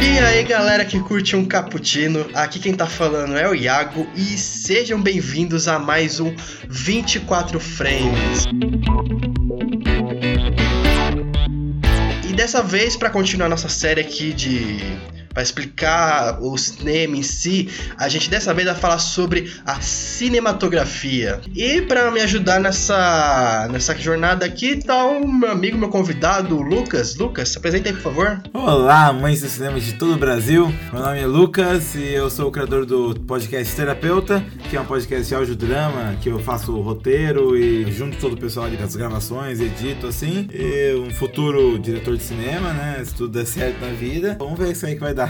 E aí galera que curte um cappuccino, aqui quem tá falando é o Iago e sejam bem-vindos a mais um 24 Frames. E dessa vez, para continuar nossa série aqui de para explicar o cinema em si, a gente dessa vez vai falar sobre a cinematografia. E para me ajudar nessa, nessa jornada aqui, tá o meu amigo, meu convidado, Lucas. Lucas, se apresenta aí, por favor. Olá, mães do cinema de todo o Brasil. Meu nome é Lucas e eu sou o criador do podcast Terapeuta, que é um podcast de audiodrama, que eu faço o roteiro e junto todo o pessoal das gravações, edito assim. E um futuro diretor de cinema, né? Se tudo der certo na vida. Vamos ver isso aí que vai dar.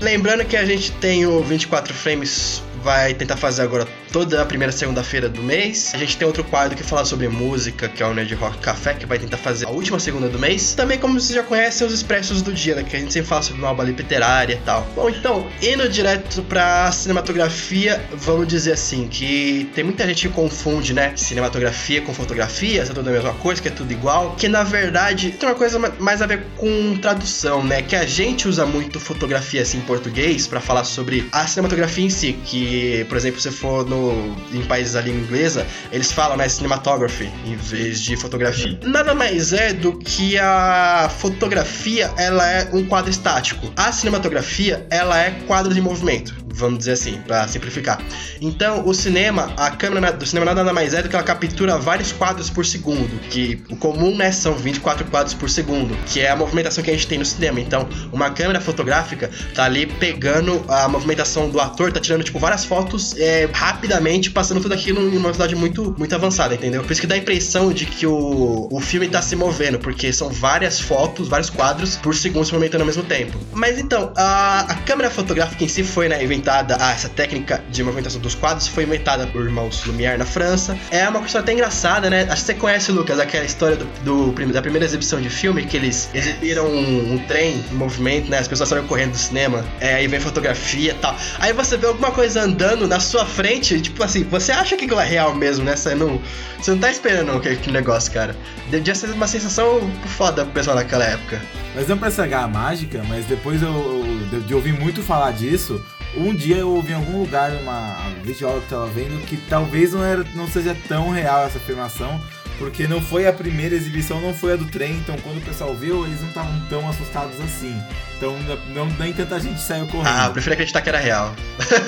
Lembrando que a gente tem o 24 frames vai tentar fazer agora toda a primeira segunda-feira do mês. A gente tem outro quadro que fala sobre música, que é o Nerd Rock Café, que vai tentar fazer a última segunda do mês. Também, como vocês já conhecem, os expressos do dia, né? Que a gente sempre fala sobre uma obra literária e tal. Bom, então, indo direto pra cinematografia, vamos dizer assim, que tem muita gente que confunde, né? Cinematografia com fotografia, é tudo a mesma coisa, que é tudo igual. Que na verdade tem uma coisa mais a ver com tradução, né? Que a gente usa muito fotografia assim em português para falar sobre a cinematografia em si, que por exemplo, se for no, em países da língua inglesa, eles falam, né, cinematography em vez de fotografia. Nada mais é do que a fotografia, ela é um quadro estático. A cinematografia, ela é quadro de movimento vamos dizer assim, para simplificar. Então, o cinema, a câmera do cinema nada mais é do que ela captura vários quadros por segundo, que o comum, né, são 24 quadros por segundo, que é a movimentação que a gente tem no cinema. Então, uma câmera fotográfica tá ali pegando a movimentação do ator, tá tirando, tipo, várias fotos é, rapidamente, passando tudo aquilo em uma velocidade muito, muito avançada, entendeu? Por isso que dá a impressão de que o, o filme tá se movendo, porque são várias fotos, vários quadros por segundo se movimentando ao mesmo tempo. Mas então, a, a câmera fotográfica em si foi, né, inventada, ah, essa técnica de movimentação dos quadros foi inventada por irmãos Lumière na França. É uma questão até engraçada, né? Acho que você conhece, Lucas, aquela história do, do da primeira exibição de filme, que eles exibiram um, um trem em movimento, né? As pessoas saíram correndo do cinema, é, aí vem fotografia e tal. Aí você vê alguma coisa andando na sua frente, tipo assim, você acha que aquilo é real mesmo, né? Você não, você não tá esperando aquele negócio, cara. Devia ser uma sensação foda pro pessoal naquela época. Mas não pra estragar a mágica, mas depois eu, eu, de ouvir muito falar disso, um dia eu ouvi em algum lugar uma videoaula que tava vendo que talvez não, era, não seja tão real essa afirmação, porque não foi a primeira exibição, não foi a do trem, então quando o pessoal viu, eles não estavam tão assustados assim. Então não, nem tanta gente saiu correndo. Ah, eu prefiro acreditar que era real.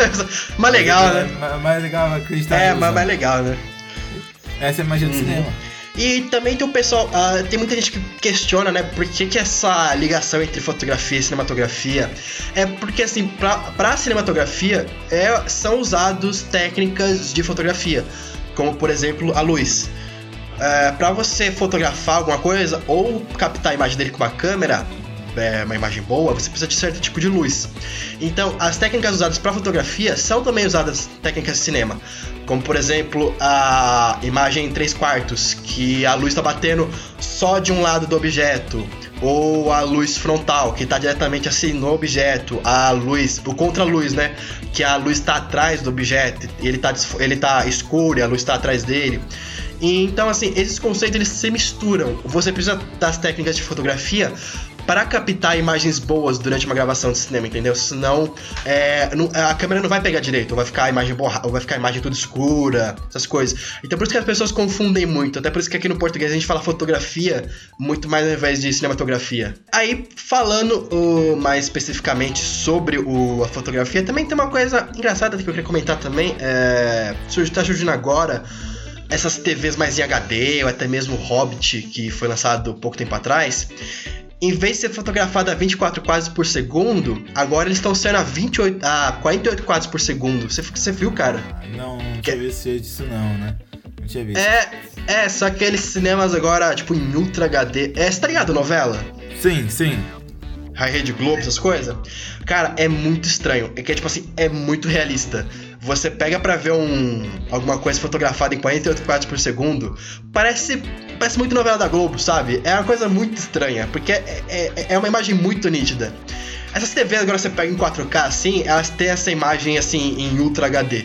mas legal, né? Mais, mais legal acreditar É, mas mais legal, né? Essa é a magia do uhum. cinema. E também tem o pessoal, uh, tem muita gente que questiona, né, por que, que essa ligação entre fotografia e cinematografia é porque, assim, pra, pra cinematografia é, são usados técnicas de fotografia, como por exemplo a luz. É, para você fotografar alguma coisa ou captar a imagem dele com uma câmera, é, uma imagem boa, você precisa de certo tipo de luz. Então, as técnicas usadas para fotografia são também usadas técnicas de cinema, como por exemplo a imagem em 3 quartos, que a luz está batendo só de um lado do objeto, ou a luz frontal, que está diretamente assim no objeto, a luz, o contra-luz, né? Que a luz está atrás do objeto, ele está ele tá escuro e a luz está atrás dele. Então, assim, esses conceitos eles se misturam. Você precisa das técnicas de fotografia para captar imagens boas durante uma gravação de cinema, entendeu? Senão é, a câmera não vai pegar direito, vai ficar a imagem borra, ou vai ficar a imagem toda escura, essas coisas. Então por isso que as pessoas confundem muito, até por isso que aqui no português a gente fala fotografia muito mais ao invés de cinematografia. Aí, falando mais especificamente sobre o, a fotografia, também tem uma coisa engraçada que eu queria comentar também, é, tá surgindo agora essas TVs mais em HD, ou até mesmo Hobbit, que foi lançado pouco tempo atrás, em vez de ser fotografado a 24 quadros por segundo, agora eles estão sendo a 28, a 48 quadros por segundo. Você, você viu, cara? Não, não tinha visto disso não, né? Não tinha visto. É, é, só aqueles cinemas agora, tipo, em Ultra HD. É, você tá ligado, novela? Sim, sim. A Rede Globo, essas coisas. Cara, é muito estranho. É que, é, tipo assim, é muito realista. Você pega para ver um alguma coisa fotografada em 48 quadros por segundo, parece parece muito novela da Globo, sabe? É uma coisa muito estranha, porque é, é, é uma imagem muito nítida. Essas TVs agora você pega em 4K assim, elas têm essa imagem assim em Ultra HD.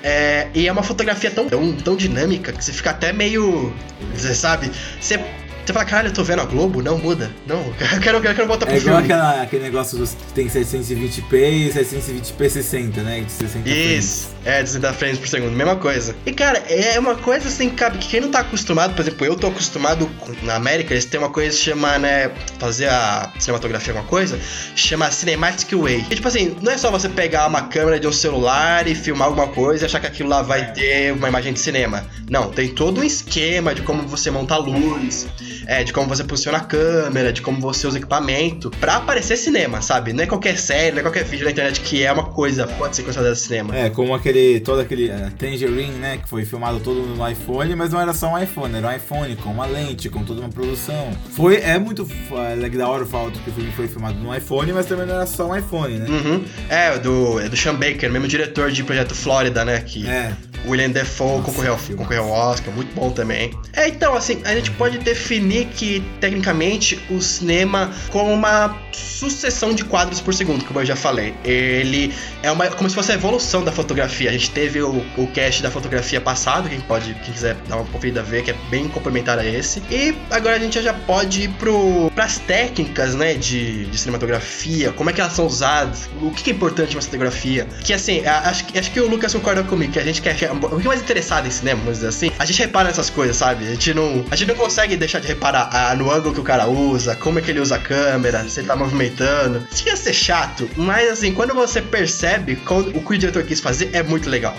É, e é uma fotografia tão, tão, tão dinâmica que você fica até meio. Você sabe? Você Você fala, caralho, eu tô vendo a Globo? Não, muda. Não, eu quero, eu quero voltar pro É igual filme. aquela, aquele negócio dos, que tem 720p e 720p 60, né? De 60 Isso, é, 60 frames por segundo, mesma coisa. E cara, é uma coisa assim, cabe que quem não tá acostumado, por exemplo, eu tô acostumado na América, eles têm uma coisa que chama, né, fazer a cinematografia alguma coisa, chama Cinematic Way. E tipo assim, não é só você pegar uma câmera de um celular e filmar alguma coisa e achar que aquilo lá vai É. ter uma imagem de cinema. Não, tem todo um esquema de como você monta a luz, é, de como você posiciona a câmera, de como você usa equipamento, pra aparecer cinema, sabe? Não é qualquer série, não é qualquer vídeo na internet que é uma coisa, pode ser considerada cinema. É, como aquele, todo aquele eh, Tangerine, né, que foi filmado todo no iPhone, mas não era só um iPhone, era um iPhone com uma lente, com toda uma produção. Foi, é muito é, da hora o fato que o filme foi filmado no iPhone, mas também não era só um iPhone, né? Uhum. É, do, é do Sean Baker, mesmo diretor de Projeto Flórida, né? Que É, William Defoe concorreu, filmaço. concorreu ao Oscar, muito bom também. É, então, assim, a gente pode definir que, tecnicamente, o cinema como uma sucessão de quadros por segundo, como eu já falei. Ele é uma, como se fosse a evolução da fotografia. A gente teve o, o cast da fotografia passado, quem pode, quem quiser dar uma conferida ver, que é bem complementar a esse. E agora a gente já pode ir pro, pras técnicas, né, de, de cinematografia, como é que elas são usadas, o que é importante em uma fotografia. Que assim, a- acho, acho que o Lucas concorda comigo, que a gente quer, um pouquinho mais interessado em cinema, vamos dizer assim, a gente repara nessas coisas, sabe? A gente não, a gente não consegue deixar de reparar ah, no ângulo que o cara usa, como é que ele usa a câmera, se ele tá movimentando. Isso ia ser chato, mas assim, quando você percebe o que o diretor quis fazer, é muito legal.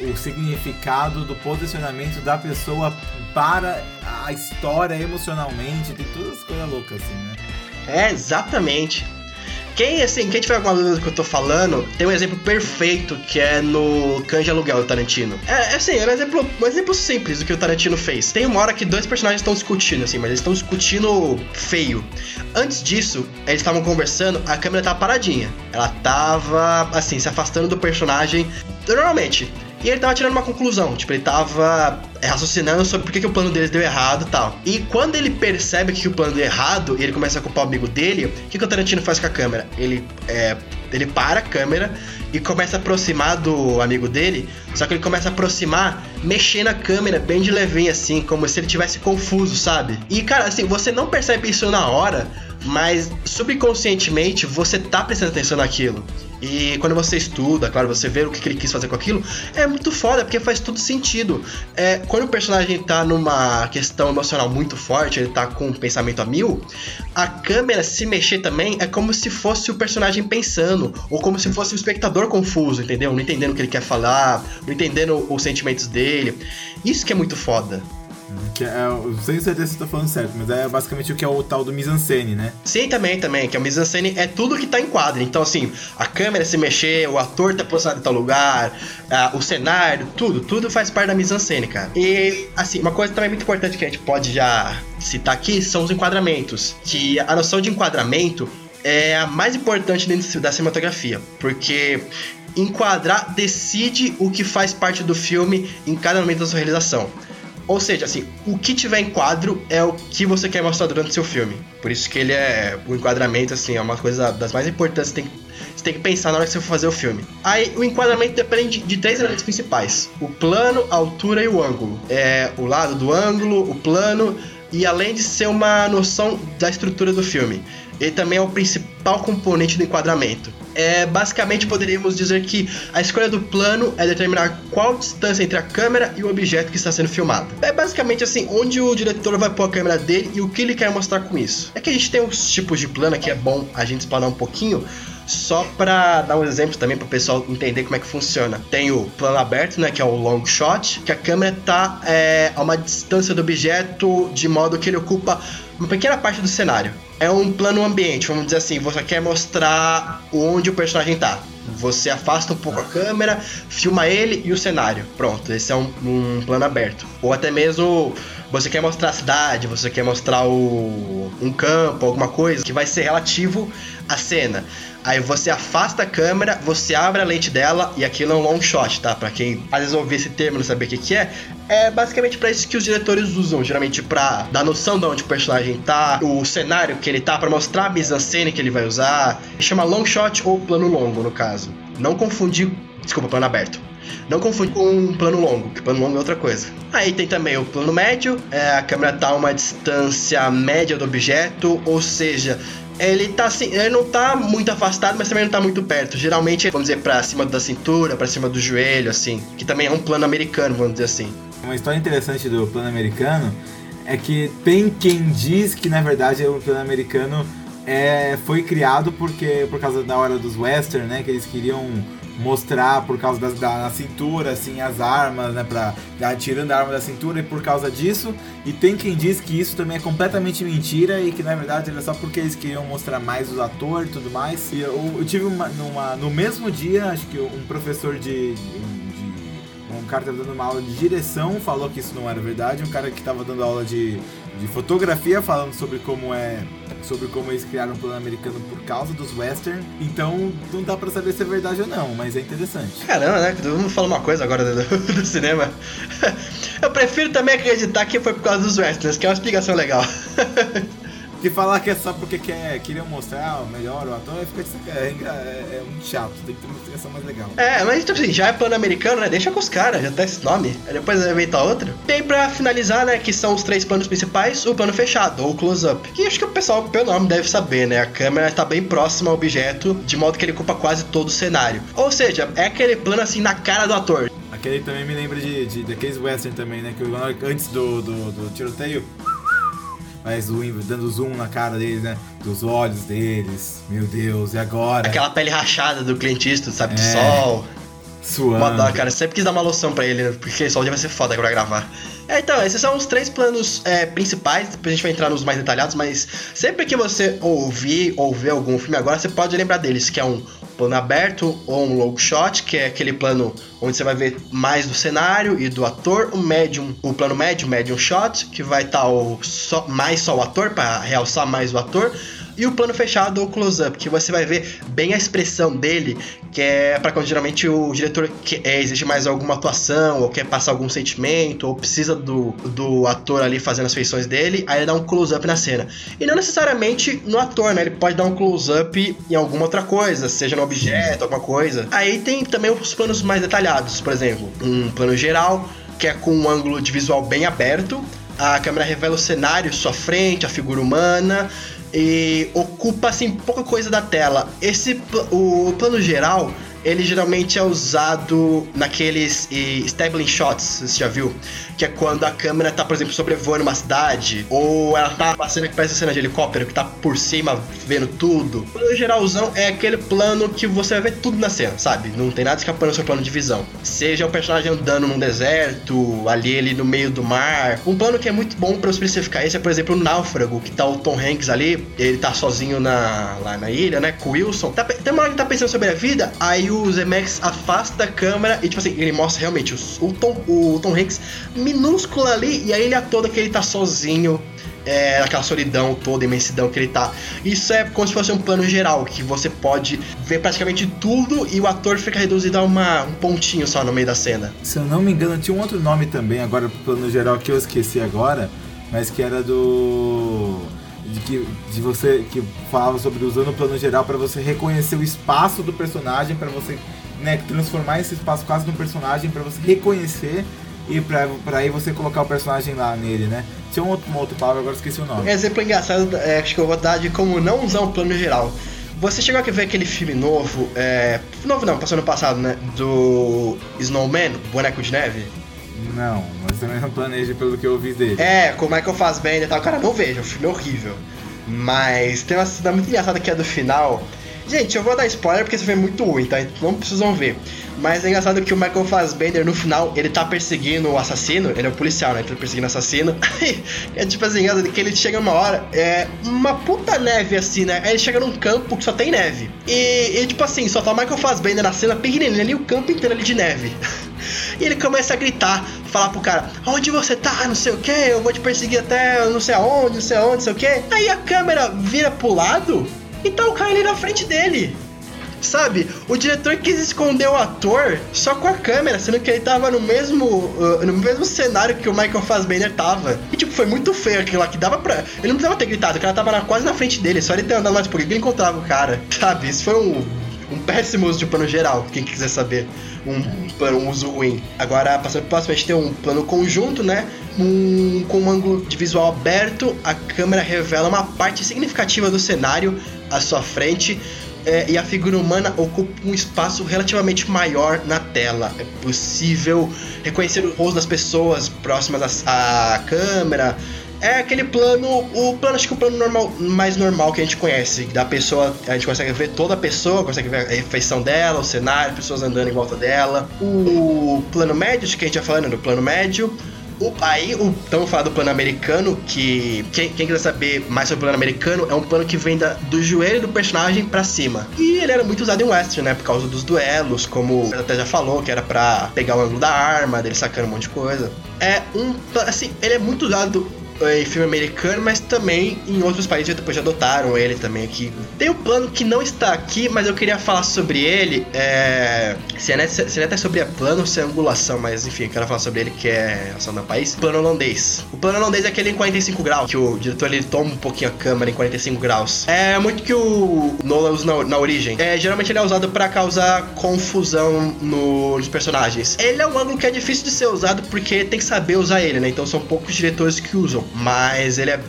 o significado do posicionamento da pessoa para a história emocionalmente, tem todas as coisas loucas assim, né? É, exatamente. Quem, assim, quem tiver alguma dúvida do que eu tô falando, tem um exemplo perfeito que é no de Aluguel do Tarantino. É, é assim, é um exemplo, um exemplo simples do que o Tarantino fez. Tem uma hora que dois personagens estão discutindo, assim, mas eles estão discutindo feio. Antes disso, eles estavam conversando, a câmera tava paradinha. Ela tava, assim, se afastando do personagem normalmente. E ele tava tirando uma conclusão, tipo, ele tava é, raciocinando sobre por que, que o plano deles deu errado e tal. E quando ele percebe que o plano deu errado e ele começa a culpar o amigo dele, o que, que o Tarantino faz com a câmera? Ele, é, ele para a câmera e começa a aproximar do amigo dele, só que ele começa a aproximar mexendo a câmera bem de levinho, assim, como se ele tivesse confuso, sabe? E, cara, assim, você não percebe isso na hora, mas subconscientemente você tá prestando atenção naquilo. E quando você estuda, claro, você vê o que ele quis fazer com aquilo, é muito foda, porque faz todo sentido. É, quando o personagem tá numa questão emocional muito forte, ele tá com um pensamento a mil, a câmera se mexer também é como se fosse o personagem pensando, ou como se fosse o espectador confuso, entendeu? Não entendendo o que ele quer falar, não entendendo os sentimentos dele. Isso que é muito foda. Que é, eu não certeza se eu tô falando certo, mas é basicamente o que é o tal do mise-en-scène, né? Sim, também, também, que a mise-en-scène é tudo que tá em quadro. Então, assim, a câmera se mexer, o ator tá posicionado em tal lugar, ah, o cenário, tudo, tudo faz parte da mise-en-scène, cara. E, assim, uma coisa também muito importante que a gente pode já citar aqui são os enquadramentos. Que a noção de enquadramento é a mais importante dentro da cinematografia, porque enquadrar decide o que faz parte do filme em cada momento da sua realização. Ou seja, assim, o que tiver em quadro é o que você quer mostrar durante seu filme. Por isso que ele é. O enquadramento, assim, é uma coisa das mais importantes que tem, você tem que pensar na hora que você for fazer o filme. Aí o enquadramento depende de, de três elementos principais: o plano, a altura e o ângulo. É o lado do ângulo, o plano, e além de ser uma noção da estrutura do filme. Ele também é o principal componente do enquadramento. É, basicamente poderíamos dizer que a escolha do plano é determinar qual distância entre a câmera e o objeto que está sendo filmado. É basicamente assim, onde o diretor vai pôr a câmera dele e o que ele quer mostrar com isso. É que a gente tem uns tipos de plano que é bom a gente explanar um pouquinho, só para dar um exemplo também para o pessoal entender como é que funciona. Tem o plano aberto, né, que é o long shot, que a câmera está é, a uma distância do objeto de modo que ele ocupa uma pequena parte do cenário. É um plano ambiente, vamos dizer assim, você quer mostrar onde o personagem tá. Você afasta um pouco a câmera, filma ele e o cenário. Pronto, esse é um, um plano aberto. Ou até mesmo você quer mostrar a cidade, você quer mostrar o, um campo, alguma coisa que vai ser relativo à cena. Aí você afasta a câmera, você abre a lente dela e aquilo é um long shot, tá? Pra quem às vezes ouvir esse termo e não saber o que, que é, é basicamente para isso que os diretores usam, geralmente pra dar noção de onde o personagem tá, o cenário que ele tá, para mostrar a mise-en-scène que ele vai usar. Chama long shot ou plano longo, no caso. Não confundir Desculpa, plano aberto. Não confunde com um plano longo, que plano longo é outra coisa. Aí tem também o plano médio, é, a câmera tá a uma distância média do objeto, ou seja, ele tá assim, ele não tá muito afastado, mas também não tá muito perto. Geralmente, vamos dizer, pra cima da cintura, pra cima do joelho, assim. Que também é um plano americano, vamos dizer assim. Uma história interessante do plano americano é que tem quem diz que na verdade o plano americano é, foi criado porque por causa da hora dos western, né? Que eles queriam mostrar por causa da, da cintura, assim, as armas, né? Pra, tirando a arma da cintura e por causa disso. E tem quem diz que isso também é completamente mentira e que na verdade era só porque eles queriam mostrar mais os atores e tudo mais. E eu, eu tive uma, numa, no mesmo dia, acho que um professor de, de um cara estava dando uma aula de direção falou que isso não era verdade. Um cara que estava dando aula de, de fotografia falando sobre como é sobre como eles criaram um plano americano por causa dos western. Então não dá para saber se é verdade ou não, mas é interessante. Caramba, né? Vamos falar uma coisa agora do, do cinema. Eu prefiro também acreditar que foi por causa dos westerns, que é uma explicação legal. Que falar que é só porque quer, queriam mostrar o melhor o ator, fica é, é, é, muito chato, tem que ter uma explicação mais legal. É, mas tipo assim, já é pan-americano, né? Deixa com os caras, já tá esse nome. Aí depois inventar outro. Tem pra finalizar, né? Que são os três planos principais, o plano fechado, ou close-up. Que acho que o pessoal, pelo nome, deve saber, né? A câmera tá bem próxima ao objeto, de modo que ele ocupa quase todo o cenário. Ou seja, é aquele plano assim na cara do ator. Aquele também me lembra de, de daqueles western também, né? Que antes do, do, do tiroteio mas o dando zoom na cara deles, né? Dos olhos deles. Meu Deus, e agora? Aquela pele rachada do clientista, sabe? É, do sol. Suando. Dó, cara. Sempre quis dar uma loção pra ele, né? porque só vai ser foda pra gravar. É, então, esses são os três planos é, principais. Depois a gente vai entrar nos mais detalhados, mas sempre que você ouvir ou ver algum filme agora, você pode lembrar deles, que é um plano aberto ou um low shot, que é aquele plano onde você vai ver mais do cenário e do ator, o medium, o plano médio, medium shot, que vai estar tá mais só o ator para realçar mais o ator e o plano fechado ou close-up, que você vai ver bem a expressão dele, que é para quando geralmente o diretor que, é, exige mais alguma atuação, ou quer passar algum sentimento, ou precisa do, do ator ali fazendo as feições dele, aí ele dá um close-up na cena. E não necessariamente no ator, né? Ele pode dar um close-up em alguma outra coisa, seja no objeto, alguma coisa. Aí tem também os planos mais detalhados, por exemplo, um plano geral, que é com um ângulo de visual bem aberto. A câmera revela o cenário, sua frente, a figura humana, e ocupa assim pouca coisa da tela. Esse o plano geral ele geralmente é usado naqueles establishing shots, você já viu? Que é quando a câmera tá, por exemplo, sobrevoando uma cidade, ou ela tá passando que parece cena de helicóptero, que tá por cima vendo tudo. O geralzão é aquele plano que você vai ver tudo na cena, sabe? Não tem nada escapando do seu plano de visão. Seja o personagem andando num deserto, ali ele no meio do mar. Um plano que é muito bom para especificar esse é, por exemplo, o Náufrago, que tá o Tom Hanks ali, ele tá sozinho na, lá na ilha, né, com o Wilson. Tá, tem uma hora que tá pensando sobre a vida, aí o Zemeckis afasta a câmera e, tipo assim, ele mostra realmente o, Tom, o Tom Hanks minúsculo ali e a ilha toda que ele tá sozinho. É, aquela solidão toda, imensidão que ele tá. Isso é como se fosse um plano geral, que você pode ver praticamente tudo e o ator fica reduzido a uma, um pontinho só no meio da cena. Se eu não me engano, tinha um outro nome também, agora pro plano geral que eu esqueci agora, mas que era do de que de você que falava sobre usando o plano geral para você reconhecer o espaço do personagem, para você né, transformar esse espaço quase num personagem, para você reconhecer e pra, pra aí você colocar o personagem lá nele, né? Tinha um outro, uma outra palavra, agora esqueci o nome. Exemplo engraçado, é, acho que eu vou dar de como não usar um plano geral. Você chegou a ver aquele filme novo, é, novo não, passou no passado, né? Do Snowman, Boneco de Neve? Não, mas também não planeja pelo que eu ouvi dele. É, com o Michael Fassbender e tal. Cara, não vejo, o filme é horrível. Mas tem uma cena muito engraçada que é do final. Gente, eu vou dar spoiler porque esse filme é muito ruim, tá? Então não precisam ver. Mas é engraçado que o Michael Fassbender, no final, ele tá perseguindo o assassino. Ele é o policial, né? Ele tá perseguindo o assassino. é tipo assim, que ele chega uma hora, é uma puta neve assim, né? Aí ele chega num campo que só tem neve. E, e tipo assim, só tá o Michael Fassbender na cena pequenininho ali, o campo inteiro ali de neve. E ele começa a gritar, falar pro cara: Onde você tá? Não sei o que, eu vou te perseguir até não sei aonde, não sei aonde, não sei o que. Aí a câmera vira pro lado e tá o cara ali na frente dele. Sabe, o diretor quis esconder o ator só com a câmera, sendo que ele tava no mesmo uh, no mesmo cenário que o Michael Fassbender tava. E tipo, foi muito feio aquilo lá, que dava pra. Ele não precisava ter gritado, o cara tava na, quase na frente dele, só ele ter andado mais por ele encontrava o cara. Sabe, isso foi um um péssimo uso de plano geral, quem quiser saber um, plano, um uso ruim. Agora, passando pro próximo, a gente tem um plano conjunto, né? Um, com um ângulo de visual aberto, a câmera revela uma parte significativa do cenário à sua frente. É, e a figura humana ocupa um espaço relativamente maior na tela. É possível reconhecer o rosto das pessoas próximas à, à câmera, é aquele plano, o plano acho que o plano normal, mais normal que a gente conhece, da pessoa, a gente consegue ver toda a pessoa, consegue ver a refeição dela, o cenário, pessoas andando em volta dela. O plano médio, que a gente já falando do plano médio, o, aí, o, estamos falando do plano americano, que quem, quem, quiser saber mais sobre o plano americano, é um plano que vem da, do joelho do personagem para cima. E ele era muito usado em western, né? Por causa dos duelos, como até já falou, que era para pegar o ângulo da arma, dele sacando um monte de coisa. É um. Assim, ele é muito usado em filme americano, mas também em outros países depois já adotaram ele também aqui. Tem um plano que não está aqui, mas eu queria falar sobre ele. É... Se, é, se é até sobre plano ou se é angulação, mas enfim, eu quero falar sobre ele que é ação do país. Plano holandês. O plano holandês é aquele em 45 graus, que o diretor ele toma um pouquinho a câmera em 45 graus. É muito que o Nolan usa na, na origem. É, geralmente ele é usado para causar confusão no, nos personagens. Ele é um ângulo que é difícil de ser usado porque tem que saber usar ele, né? Então são poucos diretores que usam. Mas ele é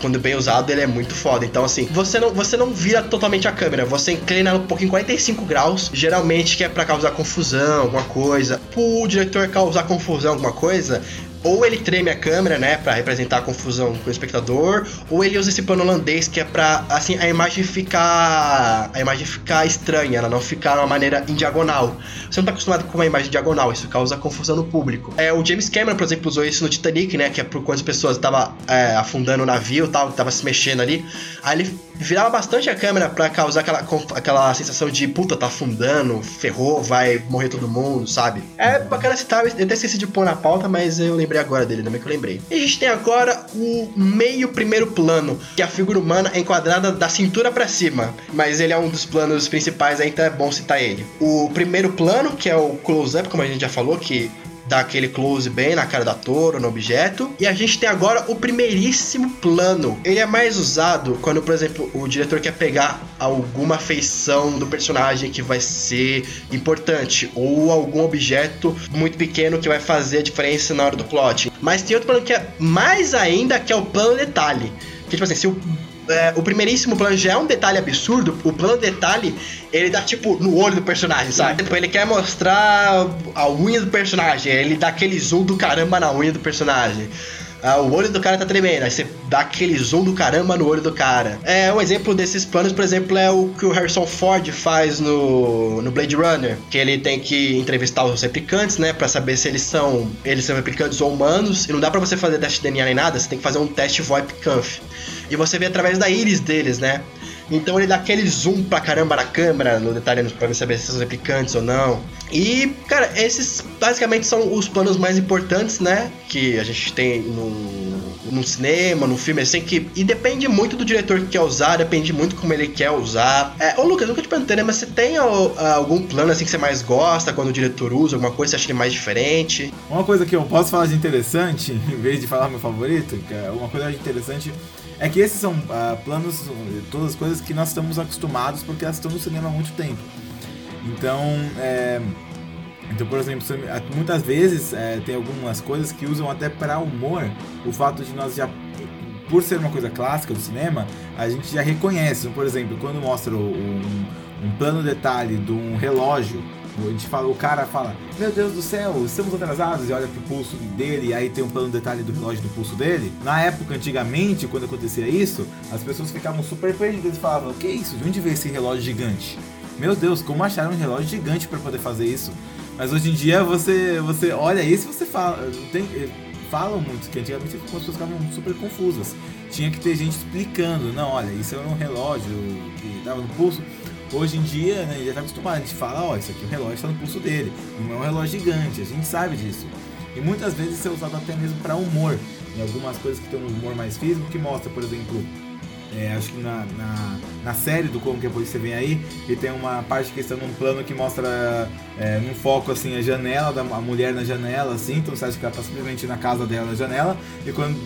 quando bem usado, ele é muito foda. Então, assim, você não, você não vira totalmente a câmera, você inclina um pouco em 45 graus, geralmente que é para causar confusão, alguma coisa. Pro diretor causar confusão, alguma coisa, ou ele treme a câmera, né, para representar a confusão com o espectador, ou ele usa esse plano holandês que é para assim a imagem ficar a imagem ficar estranha, ela não ficar de uma maneira em diagonal. Você não tá acostumado com uma imagem diagonal, isso causa confusão no público. É, o James Cameron, por exemplo, usou isso no Titanic, né, que é por quando as pessoas estavam é, afundando o navio, tal, tava se mexendo ali. Aí ele virava bastante a câmera para causar aquela, aquela sensação de puta, tá afundando, ferrou, vai morrer todo mundo, sabe? É bacana citar, eu até esqueci de pôr na pauta, mas eu lembrei agora dele, também que eu lembrei. E a gente tem agora o meio primeiro plano, que a figura humana é enquadrada da cintura para cima, mas ele é um dos planos principais, então é bom citar ele. O primeiro plano, que é o close-up, como a gente já falou, que dá aquele close bem na cara da Toro, no objeto. E a gente tem agora o primeiríssimo plano. Ele é mais usado quando, por exemplo, o diretor quer pegar alguma feição do personagem que vai ser importante ou algum objeto muito pequeno que vai fazer a diferença na hora do plot. Mas tem outro plano que é mais ainda, que é o plano detalhe. Que, tipo assim, se o é, o primeiríssimo plano já é um detalhe absurdo, o plano detalhe, ele dá tipo no olho do personagem, sabe? Tipo, ele quer mostrar a unha do personagem, ele dá aquele zoom do caramba na unha do personagem. Ah, o olho do cara tá tremendo, aí você dá aquele zoom do caramba no olho do cara. É, um exemplo desses planos, por exemplo, é o que o Harrison Ford faz no, no Blade Runner, que ele tem que entrevistar os replicantes, né, para saber se eles são eles são replicantes ou humanos, e não dá para você fazer teste de DNA nem nada, você tem que fazer um teste VoIP-Conf. E você vê através da íris deles, né? Então ele dá aquele zoom pra caramba na câmera, no detalhe pra saber se são replicantes ou não. E, cara, esses basicamente são os planos mais importantes, né? Que a gente tem no, no cinema, no filme, assim, que. E depende muito do diretor que quer usar, depende muito como ele quer usar. É, ô Lucas, nunca te perguntei, né? Mas você tem ó, algum plano assim que você mais gosta quando o diretor usa, alguma coisa que você acha ele mais diferente? Uma coisa que eu posso falar de interessante, em vez de falar meu favorito, que é uma coisa interessante é que esses são uh, planos, todas as coisas que nós estamos acostumados porque elas estão no cinema há muito tempo. Então, é, então por exemplo, muitas vezes é, tem algumas coisas que usam até para humor o fato de nós já, por ser uma coisa clássica do cinema, a gente já reconhece. Por exemplo, quando mostra um, um plano detalhe de um relógio a gente fala, o cara fala, meu Deus do céu, estamos atrasados, e olha pro pulso dele, e aí tem um plano detalhe do relógio do pulso dele. Na época, antigamente, quando acontecia isso, as pessoas ficavam super perdidas e falavam, que isso? De onde veio esse relógio gigante? Meu Deus, como acharam um relógio gigante para poder fazer isso? Mas hoje em dia você, você olha isso e você fala. Tem, falam muito que antigamente as pessoas ficavam super confusas. Tinha que ter gente explicando, não, olha, isso é um relógio que dava no pulso. Hoje em dia, né, já está acostumado, a gente fala, ó, isso aqui o relógio está no pulso dele, não é um relógio gigante, a gente sabe disso. E muitas vezes isso é usado até mesmo para humor, em algumas coisas que tem um humor mais físico, que mostra, por exemplo, é, acho que na, na, na, série do Como que a Polícia Vem Aí, ele tem uma parte que está num plano que mostra é, num foco assim a janela, da, a mulher na janela, assim, então você acha que ela está simplesmente na casa dela na janela, e quando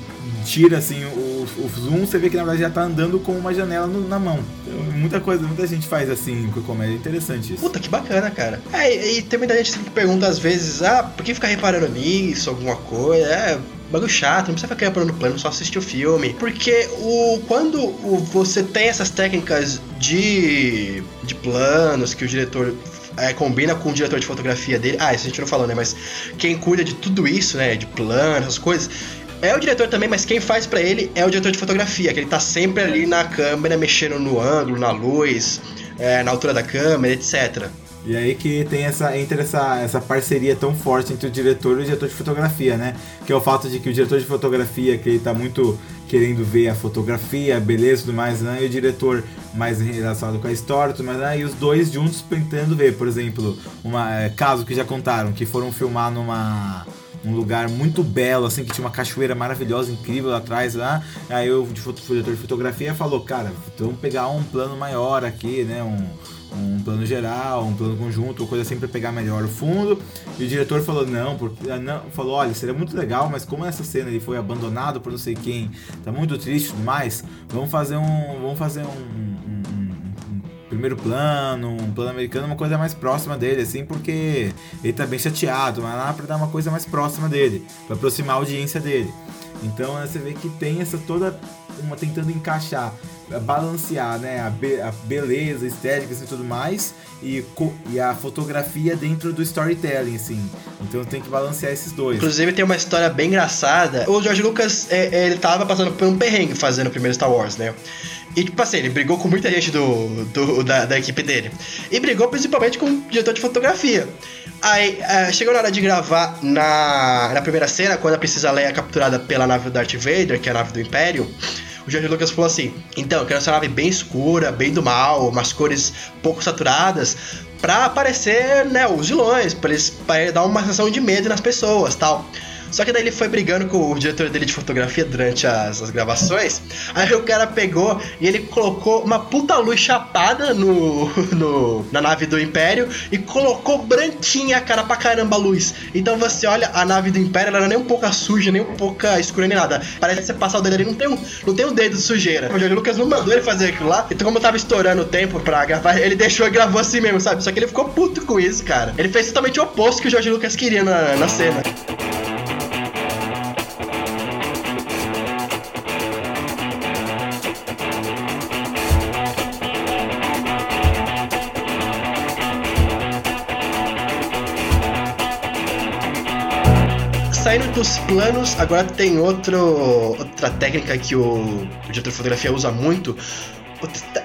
tira assim o, o zoom, você vê que na verdade já está andando com uma janela no, na mão. Então, muita coisa, muita gente faz assim com comédia, é interessante isso. Puta, que bacana, cara. É, e, e tem muita gente que pergunta às vezes, ah, por que ficar reparando nisso, alguma coisa? É bagulho chato, não precisa ficar reparando plano, só assistir o filme. Porque o, quando o, você tem essas técnicas de, de planos que o diretor é, combina com o diretor de fotografia dele. Ah, isso a gente não falou, né? Mas quem cuida de tudo isso, né? De planos, essas coisas. É o diretor também, mas quem faz para ele é o diretor de fotografia, que ele tá sempre ali na câmera, mexendo no ângulo, na luz, é, na altura da câmera, etc. E aí que tem essa, entre essa, essa parceria tão forte entre o diretor e o diretor de fotografia, né? Que é o fato de que o diretor de fotografia, que ele tá muito querendo ver a fotografia, a beleza e tudo mais, né? E o diretor mais relacionado com a história tudo mais, né? E os dois juntos tentando ver, por exemplo, um é, caso que já contaram, que foram filmar numa um lugar muito belo, assim, que tinha uma cachoeira maravilhosa, incrível lá atrás, lá. Aí o diretor de fotografia falou, cara, vamos pegar um plano maior aqui, né? Um, um plano geral, um plano conjunto, coisa assim para pegar melhor o fundo. E o diretor falou não, porque ah, não, falou, olha, seria muito legal, mas como essa cena ele foi abandonado por não sei quem, tá muito triste demais, vamos fazer um, vamos fazer um, um, um, um primeiro plano, um plano americano, uma coisa mais próxima dele, assim, porque ele tá bem chateado, mas lá para dar uma coisa mais próxima dele, para aproximar a audiência dele. Então você vê que tem essa toda uma tentando encaixar balancear né, a, be a beleza, estética e tudo mais e, e a fotografia dentro do storytelling, assim. Então tem que balancear esses dois. Inclusive tem uma história bem engraçada. O George Lucas, é, é, ele tava passando por um perrengue fazendo o primeiro Star Wars, né? E, tipo assim, ele brigou com muita gente do, do da, da, equipe dele. E brigou principalmente com o diretor de fotografia. Aí, uh, chegou na hora de gravar na, na primeira cena, quando a Princesa Leia é capturada pela nave do Darth Vader, que é a nave do Império o George Lucas falou assim: então, eu quero essa nave bem escura, bem do mal, umas cores pouco saturadas, pra aparecer, né, os vilões, pra, eles, pra dar uma sensação de medo nas pessoas tal. Só que daí ele foi brigando com o diretor dele de fotografia durante as, as gravações. Aí o cara pegou e ele colocou uma puta luz chapada no, no, na nave do Império e colocou branquinha, cara, pra caramba a luz. Então você olha, a nave do Império ela não é nem um pouco suja, nem um pouco escura nem nada. Parece que você passar o dedo ali, não tem um, não tem um dedo de sujeira. O Jorge Lucas não mandou ele fazer aquilo lá. Então, como eu tava estourando o tempo pra gravar, ele deixou e gravou assim mesmo, sabe? Só que ele ficou puto com isso, cara. Ele fez totalmente o oposto que o Jorge Lucas queria na, na cena. Saindo dos planos, agora tem outro, outra técnica que o, o diretor de fotografia usa muito.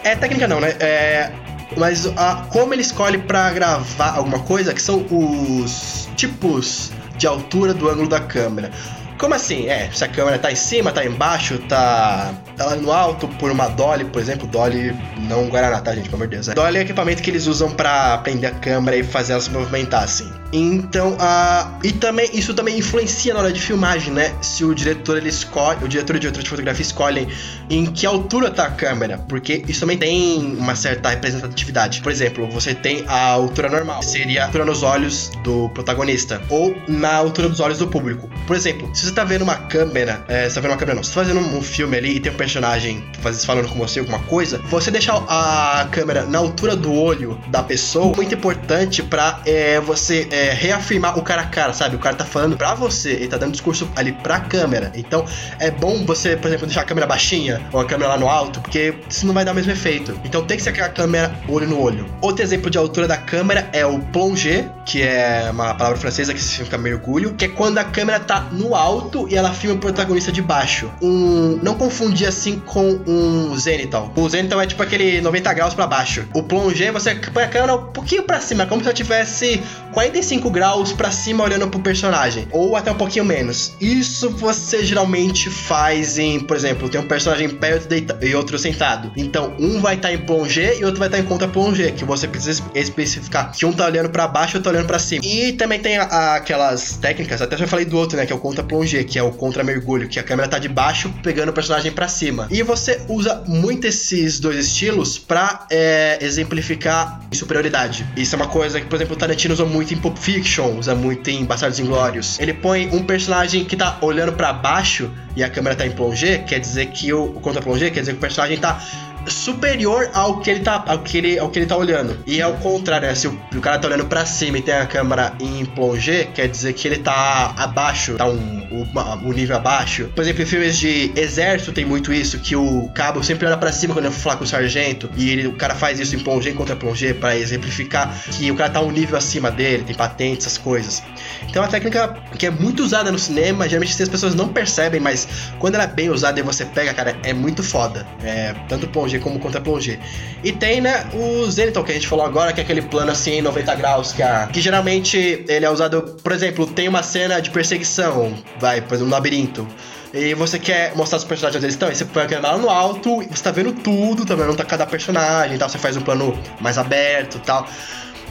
É técnica não, né? É, mas a, como ele escolhe para gravar alguma coisa, que são os tipos de altura do ângulo da câmera. Como assim? É, se a câmera tá em cima, tá embaixo, tá ela no alto por uma dolly, por exemplo, dolly não Guaraná, tá, gente, pelo amor de Deus. É. Dolly é equipamento que eles usam para prender a câmera e fazer ela se movimentar assim. Então, uh, e também isso também influencia na hora de filmagem, né? Se o diretor ele escolhe, o diretor e o diretor de fotografia escolhem em que altura tá a câmera, porque isso também tem uma certa representatividade. Por exemplo, você tem a altura normal, seria a altura nos olhos do protagonista, ou na altura dos olhos do público. Por exemplo, se você tá vendo uma câmera, é, você tá vendo uma câmera não, você tá fazendo um, filme ali e tem um personagem falando com você alguma coisa, você deixar a câmera na altura do olho da pessoa é muito importante para é, você é, reafirmar o cara a cara, sabe? O cara tá falando pra você, ele tá dando discurso ali pra câmera. Então é bom você, por exemplo, deixar a câmera baixinha ou a câmera lá no alto, porque isso não vai dar o mesmo efeito. Então tem que ser aquela câmera olho no olho. Outro exemplo de altura da câmera é o plonger, que é uma palavra francesa que significa mergulho, que é quando a câmera tá no alto e ela filma o protagonista de baixo. Um, não confundir assim com um zenital. O zenital é tipo aquele 90 graus para baixo. O plonger você põe a câmera um pouquinho para cima, como se eu tivesse 45 graus para cima olhando pro personagem, ou até um pouquinho menos. Isso você geralmente faz em, por exemplo, tem um personagem perto e outro sentado. Então, um vai estar tá em plonger e outro vai estar tá em contra plonger, que você precisa especificar que um tá olhando para baixo e outro tá olhando para cima. E também tem a, a, aquelas técnicas, até já falei do outro, né, que é o contra plongé, que é o contra-mergulho, que a câmera tá de baixo pegando o personagem para cima. E você usa muito esses dois estilos para é, exemplificar superioridade. Isso é uma coisa que, por exemplo, o Tarantino usa muito em Pulp Fiction, usa muito em Bastardos Inglórios. Ele põe um personagem que tá olhando para baixo e a câmera tá em plongé, quer dizer que o, o contra-plongé quer dizer que o personagem tá superior ao que ele tá, ao que ele, ao que ele tá olhando. E ao contrário, né? Se o, o cara tá olhando para cima e tem a câmera em plongé, quer dizer que ele tá abaixo, tá um, um, um nível abaixo. Por exemplo, em filmes de exército tem muito isso, que o cabo sempre olha para cima quando ele falar com o sargento, e ele, o cara faz isso em plongé contra plongé para exemplificar que o cara tá um nível acima dele, tem patentes, essas coisas. Então é uma técnica que é muito usada no cinema, geralmente as pessoas não percebem, mas quando ela é bem usada e você pega, cara, é muito foda. É, tanto plongé como contra plongé. E tem, né, o Zenital que a gente falou agora, que é aquele plano assim, 90 graus, que, a, que geralmente ele é usado, por exemplo, tem uma cena de perseguição, vai, por exemplo, um labirinto. E você quer mostrar os personagens onde eles e você põe a câmera lá no alto, você tá vendo tudo, tá vendo cada personagem e tal, você faz um plano mais aberto e tal.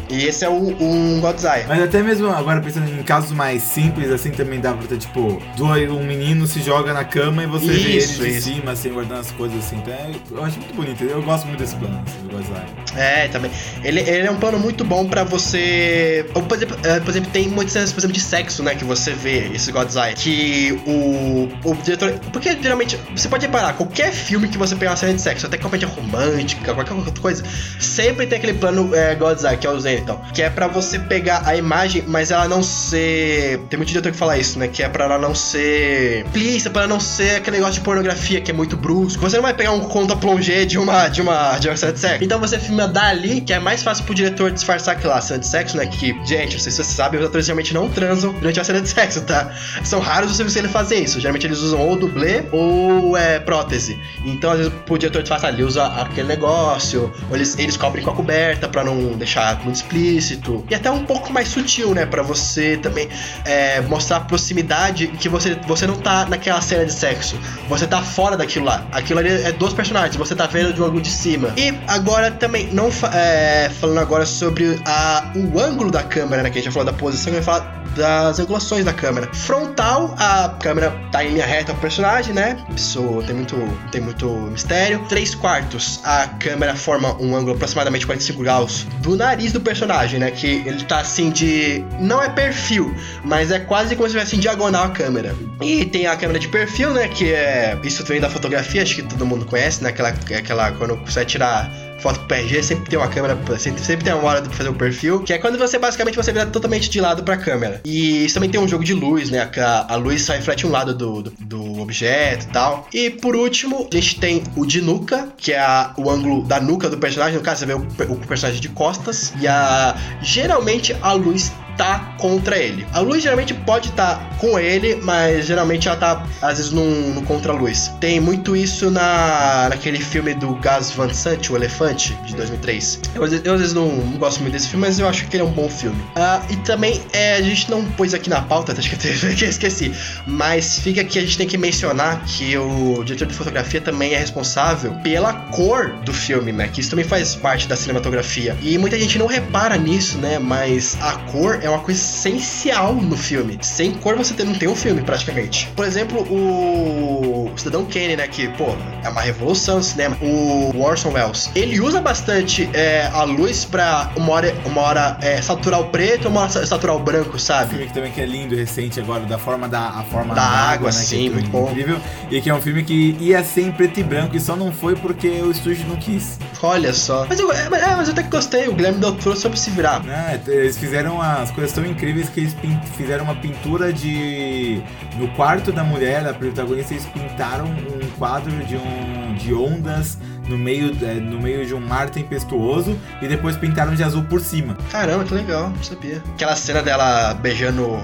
E esse é o, um God's Eye. Mas até mesmo agora pensando em casos mais simples, assim, também dá pra ter, tipo, dois, um menino se joga na cama e você Isso, vê ele de isso. cima, assim, guardando as coisas assim. Então é- eu acho muito bonito. Eu gosto muito desse plano, assim, do God's Eye. É, também. Ele, ele é um plano muito bom pra você. Ou, por, exemplo, é, por exemplo, tem muitas cenas, por exemplo, de sexo, né? Que você vê esse God's Eye. Que o, o diretor. Porque geralmente, você pode reparar, qualquer filme que você pegar uma cena de sexo, até comédia romântica, qualquer outra coisa, sempre tem aquele plano é, God's Eye, que é o Zen Que é pra você pegar a imagem, mas ela não ser. Tem muito diretor que fala isso, né? Que é pra ela não ser explícita, pra ela não ser aquele negócio de pornografia que é muito brusco. Você não vai pegar um conta plongé de uma, de uma, de uma cena de sexo. Então você filma dali, que é mais fácil pro diretor disfarçar aquela cena de sexo, né? Que, gente, não sei se você sabe, os atores geralmente não transam durante a cena de sexo, tá? São raros os filmes que ele fazer isso. Geralmente eles usam ou dublê ou é, prótese. Então, às vezes, pro diretor disfarçar, ele usa aquele negócio, ou eles, eles cobrem com a coberta pra não deixar muito explícito. E até um pouco mais sutil, né? Pra você também é, mostrar a proximidade que você, você não tá naquela cena de sexo. Você tá fora daquilo lá. Aquilo ali é dos personagens, você tá vendo de um ângulo de cima. E agora também, não é, falando agora sobre a, o ângulo da câmera, né? Que a gente já falou da posição, eu ia falar das angulações da câmera. Frontal, a câmera tá em linha reta ao personagem, né? Isso tem muito, tem muito mistério. Três quartos, a câmera forma um ângulo aproximadamente 45 graus do nariz do personagem, né? Que ele tá assim de. Não é perfil, mas é quase como se estivesse em diagonal a câmera. E tem a câmera de perfil, né? Que é. Isso vem da fotografia, acho que todo mundo conhece, né? Aquela, aquela quando você vai tirar foto PRG, sempre tem uma câmera, sempre, tem uma hora pra fazer o perfil, que é quando você basicamente você vira totalmente de lado pra câmera. E isso também tem um jogo de luz, né? A, a luz só reflete um lado do, do, do objeto e tal. E por último, a gente tem o de nuca, que é a- o ângulo da nuca do personagem. No caso, você vê o, o personagem de costas. E a. Geralmente a luz tá contra ele. A luz geralmente pode estar com ele, mas geralmente ela tá às vezes no, contra-luz. Tem muito isso na naquele filme do Gus Van Sant, O Elefante, de 2003. Eu, eu às vezes não, não gosto muito desse filme, mas eu acho que ele é um bom filme. Ah, e também é, a gente não pôs aqui na pauta, acho que eu esqueci, mas fica aqui a gente tem que mencionar que o diretor de fotografia também é responsável pela cor do filme, né? Que isso também faz parte da cinematografia. E muita gente não repara nisso, né? Mas a cor é uma coisa essencial no filme. Sem cor você não tem um filme, praticamente. Por exemplo, o, Cidadão Kane, né? Que, pô, é uma revolução no cinema. O Orson Welles. Ele usa bastante é, a luz pra uma hora, uma hora é, saturar o preto, uma hora sa- saturar o branco, Um sabe? filme que também que é lindo, recente agora, da forma da, a forma Da água, né, sim, é muito bom. incrível. E que é um filme que ia ser em preto e branco e só não foi porque o estúdio não quis. Olha só. Mas eu, é, mas- é, mas eu até que gostei. O Guilherme Del Toro soube se virar. Né? Eles fizeram as coisas tão incríveis que eles fizeram uma pintura de. No quarto da mulher, da protagonista, eles pintaram um quadro de, um, de ondas no meio, é, no meio de um mar tempestuoso e depois pintaram de azul por cima. Caramba, que legal, não sabia. Aquela cena dela beijando o,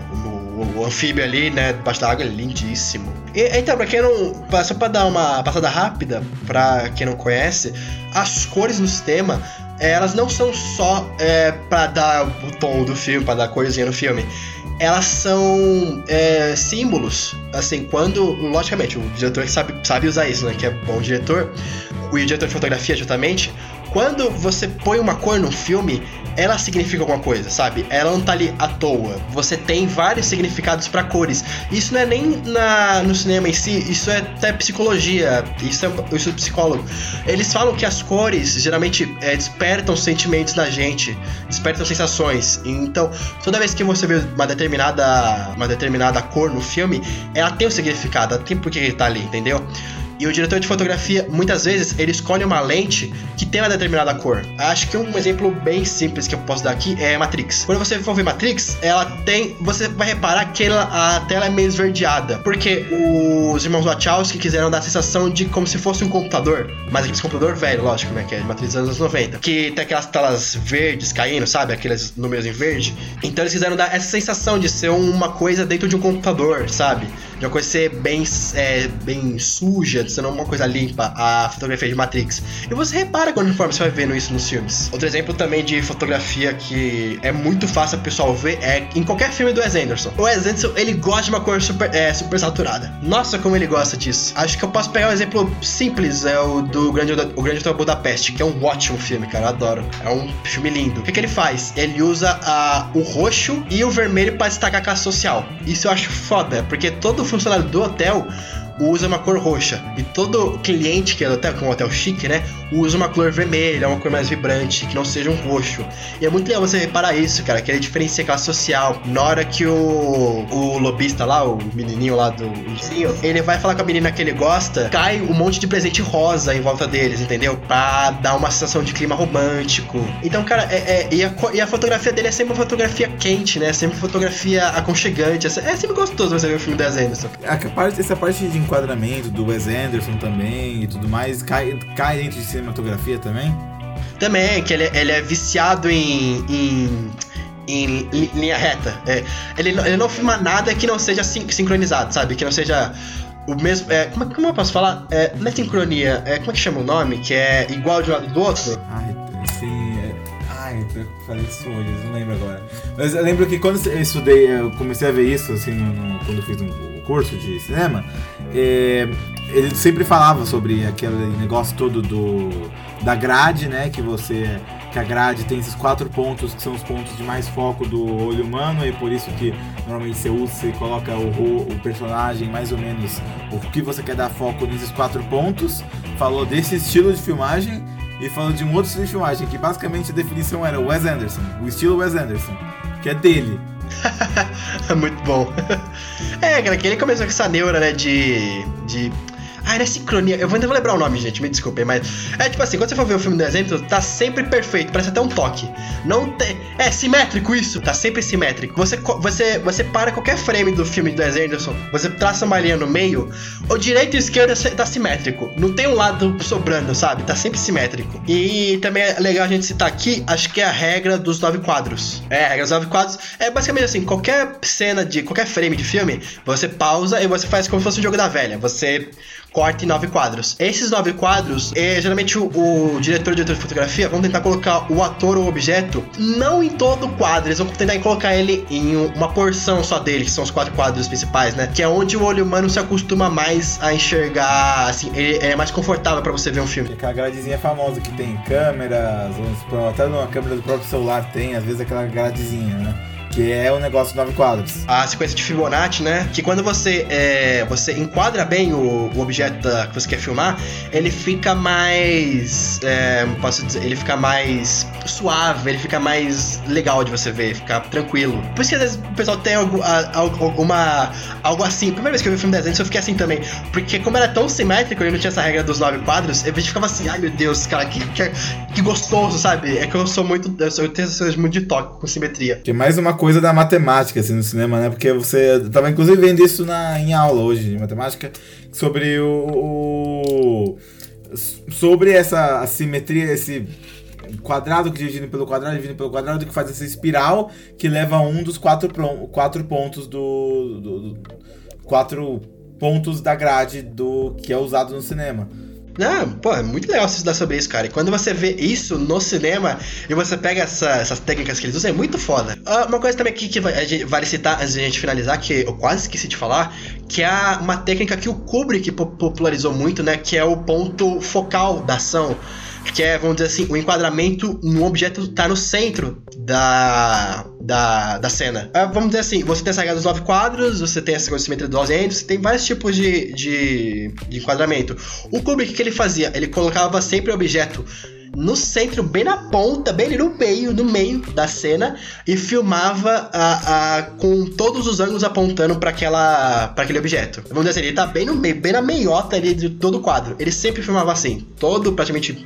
o- anfíbio ali, né, debaixo da água, é lindíssimo. E, então, pra quem não. Só pra dar uma passada rápida, pra quem não conhece, as cores no sistema. Elas não são só é, para dar o tom do filme, pra dar corzinha no filme. Elas são é, símbolos. Assim, quando. Logicamente, o diretor sabe, sabe usar isso, né? Que é bom diretor. O diretor de fotografia, justamente. quando você põe uma cor no filme, ela significa alguma coisa, sabe? Ela não tá ali à toa. Você tem vários significados para cores. Isso não é nem na, no cinema em si, isso é até psicologia, isso é, psicólogo. Eles falam que as cores geralmente é, despertam sentimentos na gente, despertam sensações. Então, toda vez que você vê uma determinada, uma determinada cor no filme, ela tem um significado, ela tem por que tá ali, entendeu? E o diretor de fotografia, muitas vezes, ele escolhe uma lente que tem uma determinada cor. Acho que um exemplo bem simples que eu posso dar aqui é Matrix. Quando você for ver Matrix, ela tem. Você vai reparar que ela, a tela é meio esverdeada. Porque os irmãos Wachowski quiseram dar a sensação de como se fosse um computador. Mas aquele computador velho, lógico, né? Que é de Matrix dos anos 90. Que tem aquelas telas verdes caindo, sabe? Aqueles números em verde. Então eles quiseram dar essa sensação de ser uma coisa dentro de um computador, sabe? De uma coisa ser bem, é, bem suja, de ser uma coisa limpa, a fotografia de Matrix. E você repara quando conforme você vai vendo isso nos filmes. Outro exemplo também de fotografia que é muito fácil o pessoal ver é em qualquer filme do Wes Anderson. O Wes Anderson, ele gosta de uma cor super, é, super saturada. Nossa, como ele gosta disso. Acho que eu posso pegar um exemplo simples, é o do Grande, o Grande Hotel Budapeste, que é um ótimo filme, cara, eu adoro. É um filme lindo. O que, que ele faz? Ele usa a, o roxo e o vermelho para destacar a classe social. Isso eu acho foda, porque todo funcionário do hotel usa uma cor roxa. E todo cliente que é do hotel, que é um hotel chique, né? Usa uma cor vermelha, uma cor mais vibrante, que não seja um roxo. E é muito legal você reparar isso, cara, que ele diferencia a classe social. Na hora que o, o lobista lá, o menininho lá do vizinho, ele vai falar com a menina que ele gosta, cai um monte de presente rosa em volta deles, entendeu? Pra dar uma sensação de clima romântico. Então, cara, é, é e, a, e, a, fotografia dele é sempre uma fotografia quente, né? Sempre fotografia aconchegante. É, é sempre gostoso você ver o filme do Anderson. Essa parte de enquadramento do Wes Anderson também e tudo mais cai, cai dentro de cinematografia também? Também, que ele, ele é viciado em, em em linha reta. É, ele, ele não filma nada que não seja sin sincronizado, sabe? Que não seja o mesmo. É, como, como eu posso falar? É, não é sincronia, é, como é que chama o nome? Que é igual de um lado do outro? Ai, sim. É, ai, eu falei isso hoje, não lembro agora. Mas eu lembro que quando eu estudei, eu comecei a ver isso, assim, no, no, quando eu fiz um curso de cinema, é, ele sempre falava sobre aquele negócio todo do da grade, né? Que você que a grade tem esses quatro pontos que são os pontos de mais foco do olho humano e por isso que normalmente você usa, você coloca o, o personagem mais ou menos o que você quer dar foco nesses quatro pontos. Falou desse estilo de filmagem e falou de um outro estilo de filmagem que basicamente a definição era Wes Anderson, o estilo Wes Anderson, que é dele. Muito bom. É, cara, que ele começou com essa neura, né, de. de ah, era sincronia. Eu ainda vou lembrar o nome, gente, me desculpem, mas. É tipo assim, quando você for ver o filme do exemplo, tá sempre perfeito, parece até um toque. Não tem. É simétrico isso, tá sempre simétrico. Você, você, você para qualquer frame do filme do Anderson, você traça uma linha no meio, o direito e o esquerdo tá simétrico. Não tem um lado sobrando, sabe? Tá sempre simétrico. E também é legal a gente citar aqui, acho que é a regra dos nove quadros. É, a regra dos nove quadros é basicamente assim: qualquer cena de. qualquer frame de filme, você pausa e você faz como se fosse um jogo da velha. Você corte nove quadros. Esses nove quadros, é, geralmente o, o diretor e diretor de fotografia vão tentar colocar o ator ou o objeto não em todo o quadro, eles vão tentar colocar ele em uma porção só dele, que são os quatro quadros principais, né? Que é onde o olho humano se acostuma mais a enxergar, assim, ele é mais confortável para você ver um filme. Aquela gradezinha famosa que tem câmeras, até numa câmera do próprio celular tem, às vezes aquela gradezinha, né? Que é o negócio de nove quadros. A sequência de Fibonacci, né? Que quando você é, você enquadra bem o, o objeto da, que você quer filmar, ele fica mais. É, posso dizer, ele fica mais suave, ele fica mais legal de você ver, fica tranquilo. Por isso que às vezes o pessoal tem algo, alguma, algo assim. primeira vez que eu vi o filme desenho, eu fiquei assim também. Porque como era tão simétrico e não tinha essa regra dos nove quadros, eu ficava assim, ai meu Deus, cara, que, que, que gostoso, sabe? É que eu sou muito. Eu, sou, eu tenho muito de toque com simetria. Tem mais uma coisa da matemática, assim, no cinema, né? Porque você. Eu tava inclusive vendo isso na, em aula hoje de matemática, sobre o. o sobre essa assimetria, esse quadrado que dividido pelo quadrado, dividido pelo quadrado, que faz essa espiral que leva a um dos quatro, quatro pontos do, do, do. quatro pontos da grade do que é usado no cinema. Não, pô, é muito legal você estudar sobre isso, cara. E quando você vê isso no cinema e você pega essa, essas técnicas que eles usam, é muito foda. Uh, uma coisa também aqui que vale citar antes de a gente finalizar, que eu quase esqueci de falar, que é uma técnica que o Kubrick popularizou muito, né? Que é o ponto focal da ação. Que é, vamos dizer assim, o enquadramento no objeto tá no centro da, da, da cena. Ah, vamos dizer assim, você tem essa regra dos nove quadros, você tem essa simetria dos 200, você tem vários tipos de, de, de enquadramento. O Kubrick, o que ele fazia? Ele colocava sempre o objeto no centro, bem na ponta, bem ali no meio, no meio da cena, e filmava a, a com todos os ângulos apontando para aquela para aquele objeto. Vamos dizer assim, ele tá bem no meio, bem na meiota ali de todo o quadro. Ele sempre filmava assim, todo praticamente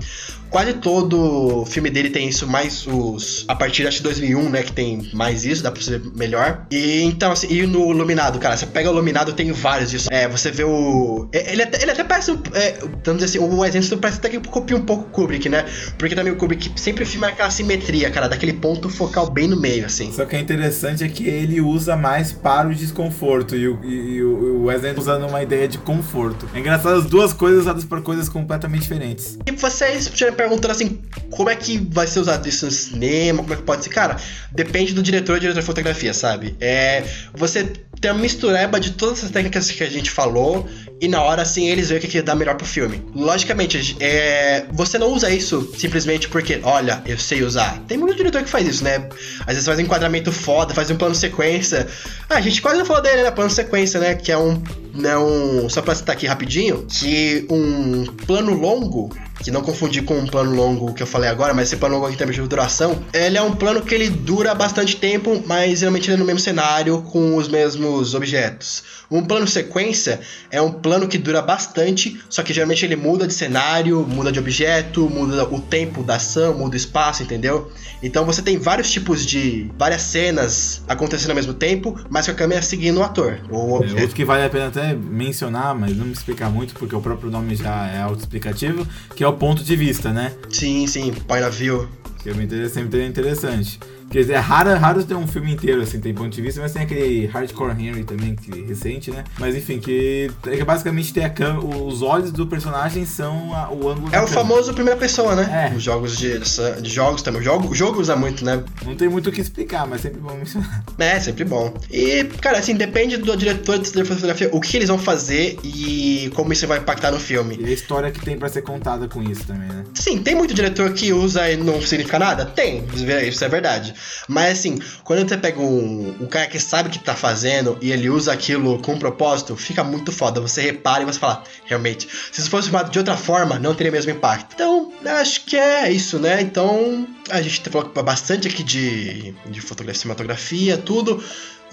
quase todo filme dele tem isso, mais os a partir de 2001, né, que tem mais isso, dá para você ver melhor. E então assim, e no Iluminado, cara, você pega o Iluminado, tem vários disso. É, você vê o ele até, ele até parece, é, vamos dizer assim, o exemplo parece até que copia um pouco Kubrick, né? Porque também o Kubrick sempre filma aquela simetria, cara, daquele ponto focal bem no meio, assim. Só que é interessante é que ele usa mais para o desconforto e o, e, e o Wesley usando uma ideia de conforto. É engraçado as duas coisas usadas para coisas completamente diferentes. E vocês já perguntando assim, como é que vai ser usado isso no cinema, como é que pode ser? Cara, depende do diretor e diretor de fotografia, sabe? É, você tem a mistureba de todas essas técnicas que a gente falou e na hora, assim, eles veem o que, que dá melhor pro filme. Logicamente, é, você não usa isso simplesmente porque, olha, eu sei usar. Tem muito diretor que faz isso, né? Às vezes faz um enquadramento foda, faz um plano sequência. Ah, a gente quase não falou dele, né? Plano sequência, né? Que é um. Né, um só pra citar aqui rapidinho, que um plano longo que não confundir com um plano longo que eu falei agora, mas esse plano longo em termos de duração, ele é um plano que ele dura bastante tempo, mas geralmente ele é no mesmo cenário com os mesmos objetos. Um plano sequência é um plano que dura bastante, só que geralmente ele muda de cenário, muda de objeto, muda o tempo da ação, muda o espaço, entendeu? Então você tem vários tipos de várias cenas acontecendo ao mesmo tempo, mas com a câmera seguindo o ator. O objeto. É, outro que vale a pena até mencionar, mas não me explicar muito porque o próprio nome já é autoexplicativo, que é o ponto de vista, né? Sim, sim, point of view. Que é sempre interessante. Quer dizer, é raro, raro ter um filme inteiro, assim, tem ponto de vista, mas tem aquele Hardcore Henry também, que recente, né? Mas enfim, que, é basicamente tem a cam os olhos do personagem são a, o ângulo É o famoso primeira pessoa, né? É. Os jogos de, de jogos também. O jogo, jogo usa muito, né? Não tem muito o que explicar, mas sempre bom mencionar. É, sempre bom. E, cara, assim, depende do diretor de fotografia, o que eles vão fazer e como isso vai impactar no filme. E a história que tem para ser contada com isso também, né? Sim, tem muito diretor que usa e não significa nada? Tem, isso é verdade. Mas assim, quando você pega um, um cara que sabe o que tá fazendo e ele usa aquilo com um propósito, fica muito foda. Você repara e você fala, realmente, se isso fosse filmado de outra forma, não teria o mesmo impacto. Então, acho que é isso, né? Então, a gente falou bastante aqui de, de fotografia, cinematografia, tudo.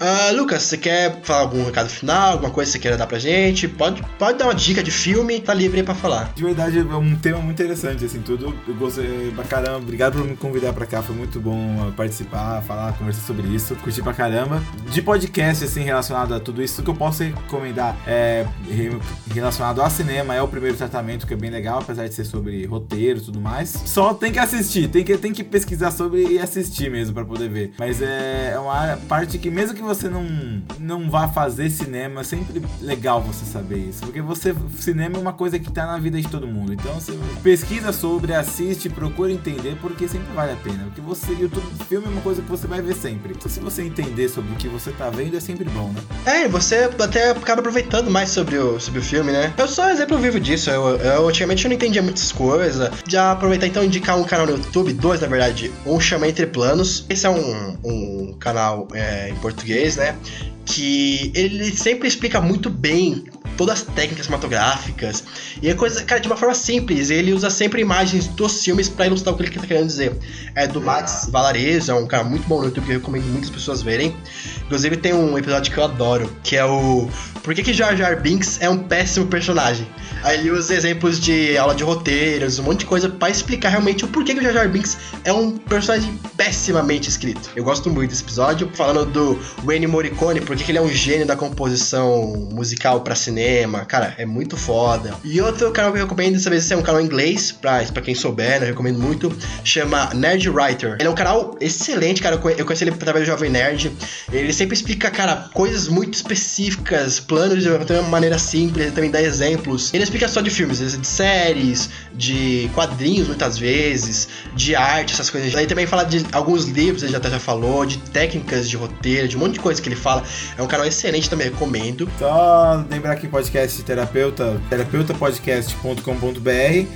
Uh, Lucas, você quer falar algum recado final, alguma coisa que você queira dar pra gente? Pode, pode dar uma dica de filme, tá livre aí pra falar. De verdade, é um tema muito interessante, assim, tudo. Eu gostei pra caramba. Obrigado por me convidar pra cá, foi muito bom participar, falar, conversar sobre isso. Curti pra caramba. De podcast, assim, relacionado a tudo isso, que eu posso recomendar é relacionado a cinema, é o primeiro tratamento, que é bem legal, apesar de ser sobre roteiro e tudo mais. Só tem que assistir, tem que, tem que pesquisar sobre e assistir mesmo pra poder ver. Mas é, é uma parte que, mesmo que você não, não vá fazer cinema, é sempre legal você saber isso. Porque você, cinema é uma coisa que tá na vida de todo mundo. Então você pesquisa sobre, assiste, procura entender, porque sempre vale a pena. Porque você, YouTube, filme é uma coisa que você vai ver sempre. Então se você entender sobre o que você tá vendo, é sempre bom, né? É, você até acaba aproveitando mais sobre o, sobre o filme, né? Eu sou um exemplo vivo disso. Eu, eu antigamente eu não entendia muitas coisas. Já aproveitar então indicar um canal no YouTube, dois na verdade. Um chama Entre Planos. Esse é um, um canal é, em português português, né? Que ele sempre explica muito bem todas as técnicas cinematográficas. E é coisa, cara, de uma forma simples. Ele usa sempre imagens dos filmes para ilustrar o que ele tá querendo dizer. É do Max Valarezo, é um cara muito bom no YouTube que eu recomendo muitas pessoas verem. Inclusive tem um episódio que eu adoro, que é o Por que, que Jar Jar Binks é um péssimo personagem? Aí ele usa exemplos de aula de roteiros, um monte de coisa para explicar realmente o porquê que o Jar Jar Binks é um personagem pessimamente escrito. Eu gosto muito desse episódio, falando do Wayne Morricone, porque ele é um gênio da composição musical para cinema. Cara, é muito foda. E outro canal que eu recomendo, dessa vez é um canal em inglês, pra, pra quem souber, né, eu recomendo muito, chama Nerd Writer. Ele é um canal excelente, cara, eu conheci ele através do Jovem Nerd. Ele sempre explica, cara, coisas muito específicas, planos de uma maneira simples, ele também dá exemplos. Ele explica só de filmes, de séries, de quadrinhos muitas vezes, de arte, essas coisas. Aí também fala de alguns livros, ele até já falou, de técnicas de roteiro, de um monte de coisa que ele fala. É um canal excelente também, recomendo. Só lembrar que podcast terapeuta, terapeutapodcast.com.br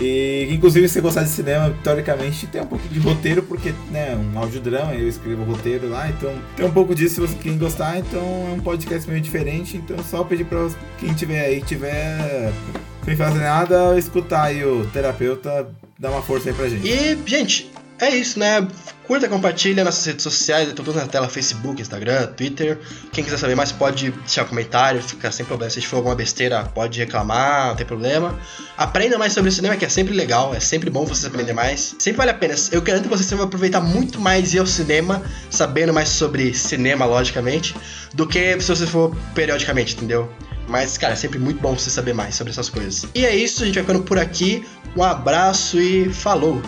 E inclusive se gostar de cinema, teoricamente tem um pouco de roteiro, porque né, um audiodrama, eu escrevo roteiro lá, então tem um pouco disso se você quem gostar, então é um podcast meio diferente, então só pedir pra quem tiver aí, tiver sem fazer nada, escutar aí o terapeuta, dar uma força aí pra gente. E, gente, é isso, né? Curta, compartilha nas redes sociais, eu tô tudo na tela, Facebook, Instagram, Twitter. Quem quiser saber mais pode deixar um comentário, fica sem problema. Se for alguma besteira, pode reclamar, não tem problema. Aprenda mais sobre o cinema, que é sempre legal, é sempre bom você aprender mais. Sempre vale a pena. Eu garanto que você vai aproveitar muito mais ir ao cinema, sabendo mais sobre cinema, logicamente, do que se você for periodicamente, entendeu? Mas, cara, é sempre muito bom você saber mais sobre essas coisas. E é isso, a gente vai ficando por aqui. Um abraço e falou!